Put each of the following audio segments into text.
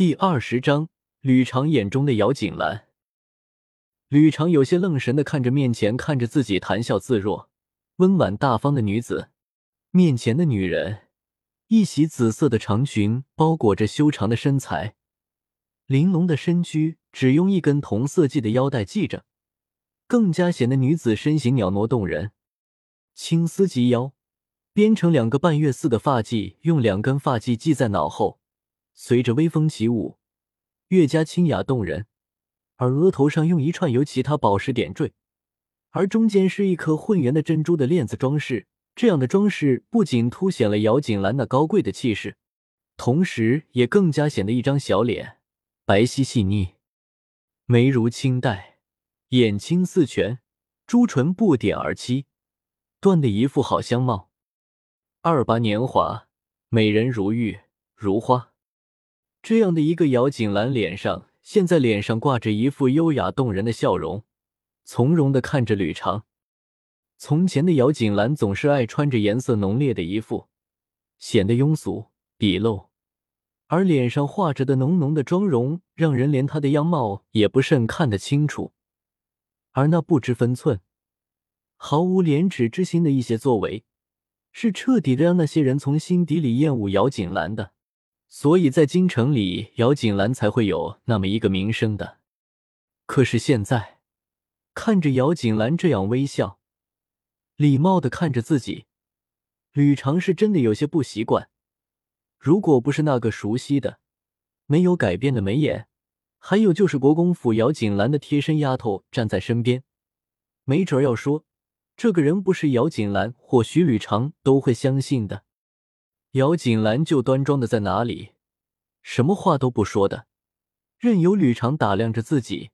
第二十章，吕长眼中的姚锦兰。吕长有些愣神的看着面前看着自己谈笑自若、温婉大方的女子。面前的女人，一袭紫色的长裙包裹着修长的身材，玲珑的身躯只用一根同色系的腰带系着，更加显得女子身形袅娜动人。青丝及腰，编成两个半月似的发髻，用两根发髻系在脑后。随着微风起舞，越加清雅动人。而额头上用一串由其他宝石点缀，而中间是一颗混圆的珍珠的链子装饰。这样的装饰不仅凸显了姚锦兰那高贵的气势，同时也更加显得一张小脸白皙细腻，眉如清黛，眼清似泉，朱唇不点而七，断的一副好相貌。二八年华，美人如玉如花。这样的一个姚锦兰脸上，现在脸上挂着一副优雅动人的笑容，从容的看着吕长。从前的姚锦兰总是爱穿着颜色浓烈的衣服，显得庸俗鄙陋，而脸上画着的浓浓的妆容，让人连她的样貌也不甚看得清楚。而那不知分寸、毫无廉耻之心的一些作为，是彻底的让那些人从心底里厌恶姚锦兰的。所以在京城里，姚锦兰才会有那么一个名声的。可是现在，看着姚锦兰这样微笑、礼貌的看着自己，吕长是真的有些不习惯。如果不是那个熟悉的、没有改变的眉眼，还有就是国公府姚锦兰的贴身丫头站在身边，没准要说这个人不是姚锦兰，或许吕长都会相信的。姚锦兰就端庄的在哪里，什么话都不说的，任由吕长打量着自己。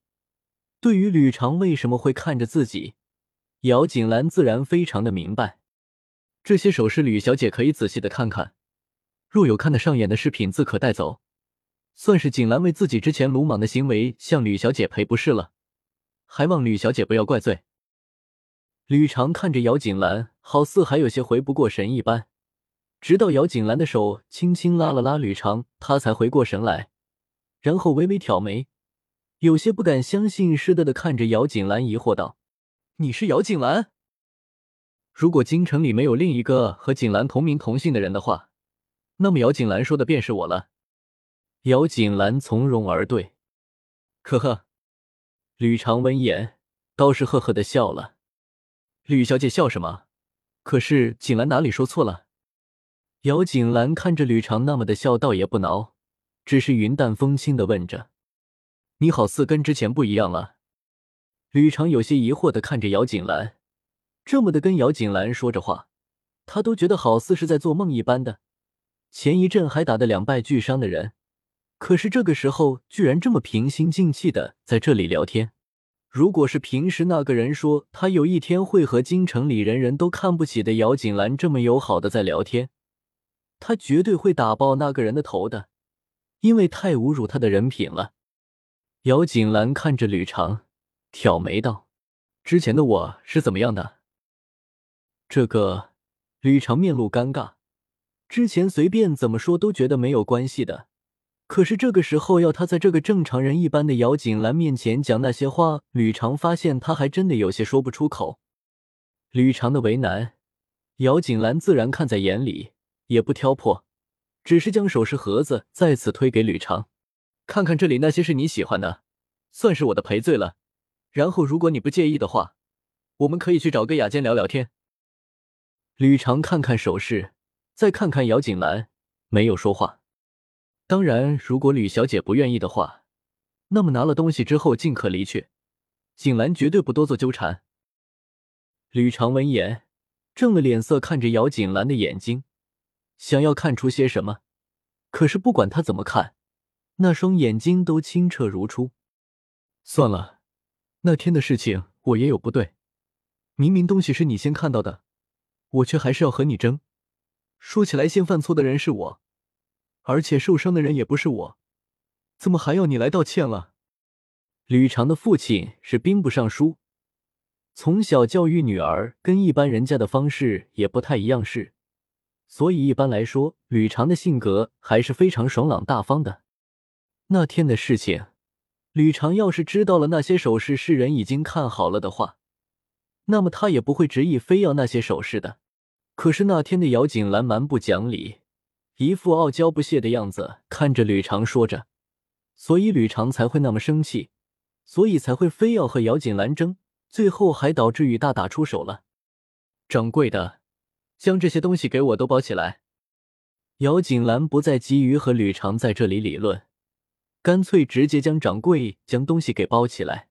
对于吕长为什么会看着自己，姚锦兰自然非常的明白。这些首饰，吕小姐可以仔细的看看，若有看得上眼的饰品，自可带走，算是锦兰为自己之前鲁莽的行为向吕小姐赔不是了，还望吕小姐不要怪罪。吕长看着姚锦兰，好似还有些回不过神一般。直到姚锦兰的手轻轻拉了拉吕长，他才回过神来，然后微微挑眉，有些不敢相信似的的看着姚锦兰，疑惑道：“你是姚锦兰？如果京城里没有另一个和锦兰同名同姓的人的话，那么姚锦兰说的便是我了。”姚锦兰从容而对，呵呵。吕长闻言倒是呵呵的笑了：“吕小姐笑什么？可是锦兰哪里说错了？”姚锦兰看着吕长那么的笑，倒也不恼，只是云淡风轻的问着：“你好似跟之前不一样了。”吕长有些疑惑的看着姚锦兰，这么的跟姚锦兰说着话，他都觉得好似是在做梦一般的。前一阵还打得两败俱伤的人，可是这个时候居然这么平心静气的在这里聊天。如果是平时那个人说他有一天会和京城里人人都看不起的姚锦兰这么友好的在聊天，他绝对会打爆那个人的头的，因为太侮辱他的人品了。姚锦兰看着吕长，挑眉道：“之前的我是怎么样的？”这个吕长面露尴尬。之前随便怎么说都觉得没有关系的，可是这个时候要他在这个正常人一般的姚锦兰面前讲那些话，吕长发现他还真的有些说不出口。吕长的为难，姚锦兰自然看在眼里。也不挑破，只是将首饰盒子再次推给吕长，看看这里那些是你喜欢的，算是我的赔罪了。然后如果你不介意的话，我们可以去找个雅间聊聊天。吕长看看首饰，再看看姚锦兰，没有说话。当然，如果吕小姐不愿意的话，那么拿了东西之后尽可离去，锦兰绝对不多做纠缠。吕长闻言，正了脸色，看着姚锦兰的眼睛。想要看出些什么，可是不管他怎么看，那双眼睛都清澈如初。算了，那天的事情我也有不对，明明东西是你先看到的，我却还是要和你争。说起来，先犯错的人是我，而且受伤的人也不是我，怎么还要你来道歉了？吕长的父亲是兵部尚书，从小教育女儿跟一般人家的方式也不太一样，是。所以一般来说，吕长的性格还是非常爽朗大方的。那天的事情，吕长要是知道了那些首饰是人已经看好了的话，那么他也不会执意非要那些首饰的。可是那天的姚锦兰蛮不讲理，一副傲娇不屑的样子，看着吕长说着，所以吕长才会那么生气，所以才会非要和姚锦兰争，最后还导致雨大打出手了。掌柜的，将这些东西给我都包起来。姚锦兰不再急于和吕长在这里理论，干脆直接将掌柜将东西给包起来。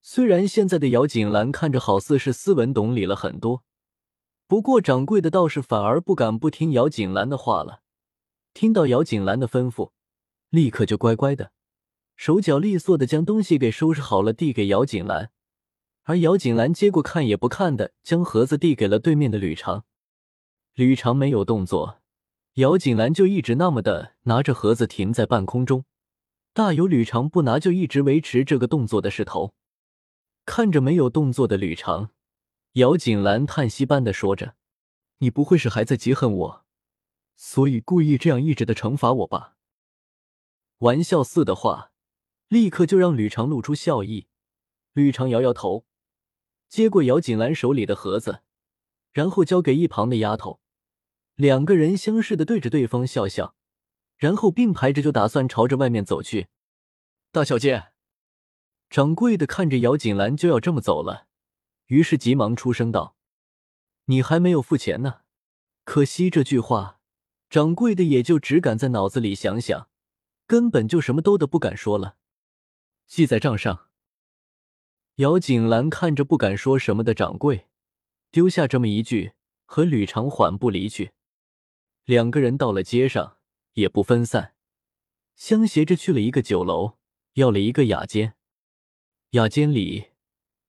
虽然现在的姚锦兰看着好似是斯文懂礼了很多。不过，掌柜的倒是反而不敢不听姚锦兰的话了。听到姚锦兰的吩咐，立刻就乖乖的，手脚利索的将东西给收拾好了，递给姚锦兰。而姚锦兰接过，看也不看的将盒子递给了对面的吕长。吕长没有动作，姚锦兰就一直那么的拿着盒子停在半空中，大有吕长不拿就一直维持这个动作的势头。看着没有动作的吕长。姚锦兰叹息般的说着：“你不会是还在记恨我，所以故意这样一直的惩罚我吧？”玩笑似的话，立刻就让吕长露出笑意。吕长摇摇头，接过姚锦兰手里的盒子，然后交给一旁的丫头。两个人相视的对着对方笑笑，然后并排着就打算朝着外面走去。大小姐，掌柜的看着姚锦兰就要这么走了。于是急忙出声道：“你还没有付钱呢。”可惜这句话，掌柜的也就只敢在脑子里想想，根本就什么都的不敢说了。记在账上。姚锦兰看着不敢说什么的掌柜，丢下这么一句，和吕长缓步离去。两个人到了街上，也不分散，相携着去了一个酒楼，要了一个雅间。雅间里。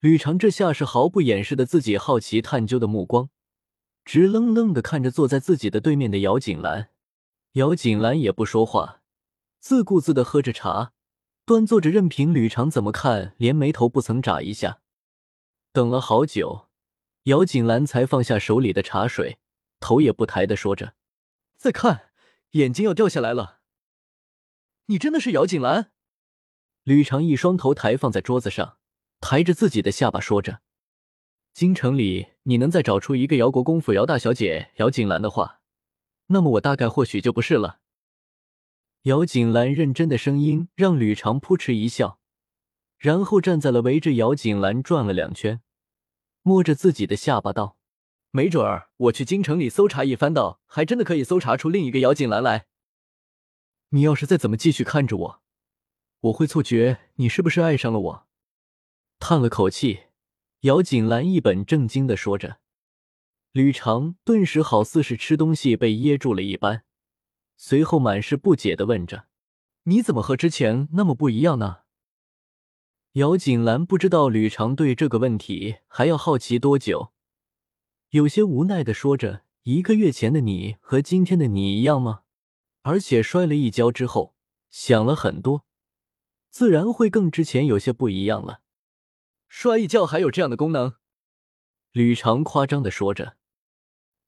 吕长这下是毫不掩饰的自己好奇探究的目光，直愣愣的看着坐在自己的对面的姚锦兰。姚锦兰也不说话，自顾自的喝着茶，端坐着，任凭吕长怎么看，连眉头不曾眨一下。等了好久，姚锦兰才放下手里的茶水，头也不抬的说着：“再看，眼睛要掉下来了。”你真的是姚锦兰？吕长一双头抬放在桌子上。抬着自己的下巴说着：“京城里，你能再找出一个姚国公府姚大小姐姚锦兰的话，那么我大概或许就不是了。”姚锦兰认真的声音让吕长扑哧一笑，然后站在了围着姚锦兰转了两圈，摸着自己的下巴道：“没准儿我去京城里搜查一番，道还真的可以搜查出另一个姚锦兰来。你要是再怎么继续看着我，我会错觉你是不是爱上了我。”叹了口气，姚锦兰一本正经的说着，吕长顿时好似是吃东西被噎住了一般，随后满是不解的问着：“你怎么和之前那么不一样呢？”姚锦兰不知道吕长对这个问题还要好奇多久，有些无奈的说着：“一个月前的你和今天的你一样吗？而且摔了一跤之后，想了很多，自然会更之前有些不一样了。”摔一跤还有这样的功能？吕长夸张的说着。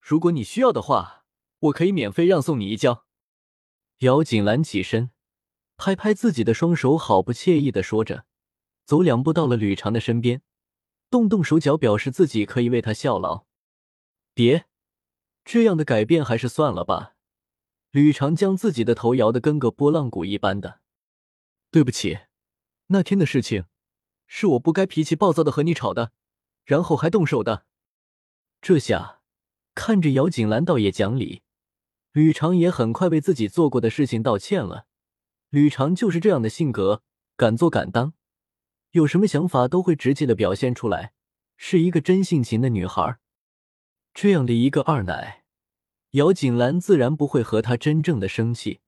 如果你需要的话，我可以免费让送你一跤。姚锦兰起身，拍拍自己的双手，好不惬意的说着，走两步到了吕长的身边，动动手脚表示自己可以为他效劳。别，这样的改变还是算了吧。吕长将自己的头摇得跟个拨浪鼓一般的。对不起，那天的事情。是我不该脾气暴躁的和你吵的，然后还动手的。这下看着姚锦兰倒也讲理，吕长也很快为自己做过的事情道歉了。吕长就是这样的性格，敢做敢当，有什么想法都会直接的表现出来，是一个真性情的女孩。这样的一个二奶，姚锦兰自然不会和他真正的生气，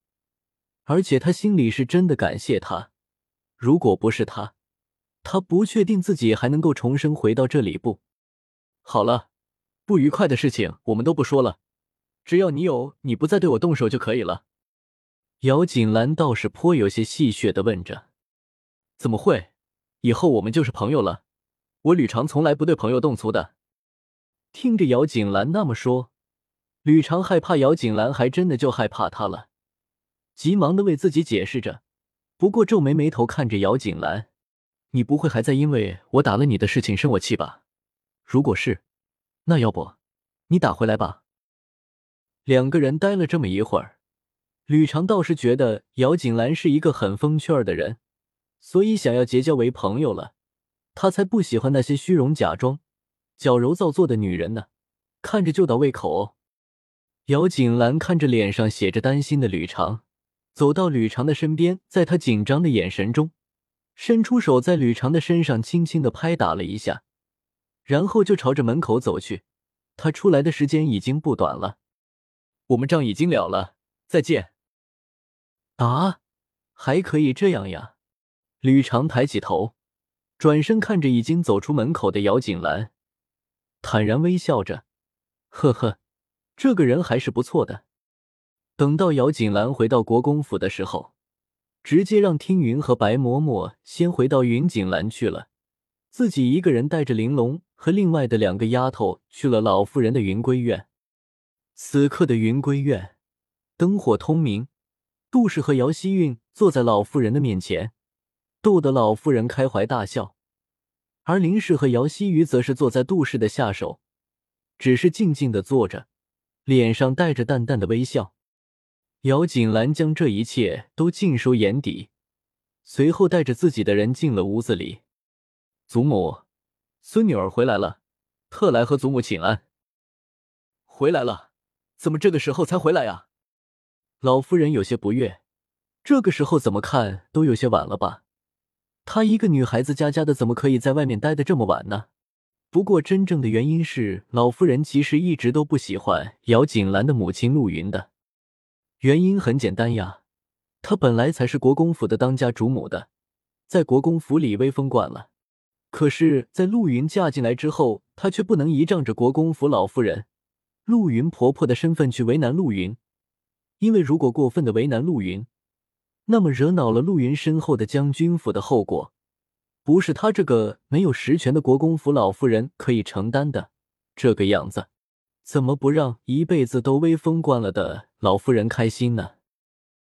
而且他心里是真的感谢他。如果不是他。他不确定自己还能够重生回到这里不？好了，不愉快的事情我们都不说了，只要你有你不再对我动手就可以了。姚锦兰倒是颇有些戏谑的问着：“怎么会？以后我们就是朋友了。我吕长从来不对朋友动粗的。”听着姚锦兰那么说，吕长害怕姚锦兰还真的就害怕他了，急忙的为自己解释着。不过皱眉眉头看着姚锦兰：“你不会还在因为我打了你的事情生我气吧？如果是，那要不你打回来吧。”两个人待了这么一会儿，吕长倒是觉得姚锦兰是一个很风趣儿的人，所以想要结交为朋友了。他才不喜欢那些虚荣假装、矫揉造作的女人呢，看着就倒胃口。哦姚锦兰看着脸上写着担心的吕长。走到吕长的身边，在他紧张的眼神中，伸出手在吕长的身上轻轻的拍打了一下，然后就朝着门口走去。他出来的时间已经不短了，我们账已经了了，再见。啊，还可以这样呀？吕长抬起头，转身看着已经走出门口的姚锦兰，坦然微笑着，呵呵，这个人还是不错的。等到姚锦兰回到国公府的时候，直接让听云和白嬷嬷先回到云锦兰去了，自己一个人带着玲珑和另外的两个丫头去了老妇人的云归院。此刻的云归院灯火通明，杜氏和姚希韵坐在老妇人的面前，逗得老妇人开怀大笑；而林氏和姚希瑜则是坐在杜氏的下手，只是静静的坐着，脸上带着淡淡的微笑。姚锦兰将这一切都尽收眼底，随后带着自己的人进了屋子里。祖母，孙女儿回来了，特来和祖母请安。回来了？怎么这个时候才回来呀？老夫人有些不悦。这个时候怎么看都有些晚了吧？她一个女孩子家家的，怎么可以在外面待的这么晚呢？不过真正的原因是，老夫人其实一直都不喜欢姚锦兰的母亲陆云的。原因很简单呀，她本来才是国公府的当家主母的，在国公府里威风惯了。可是，在陆云嫁进来之后，她却不能依仗着国公府老夫人陆云婆婆的身份去为难陆云，因为如果过分的为难陆云，那么惹恼了陆云身后的将军府的后果，不是他这个没有实权的国公府老夫人可以承担的。这个样子。怎么不让一辈子都威风惯了的老夫人开心呢？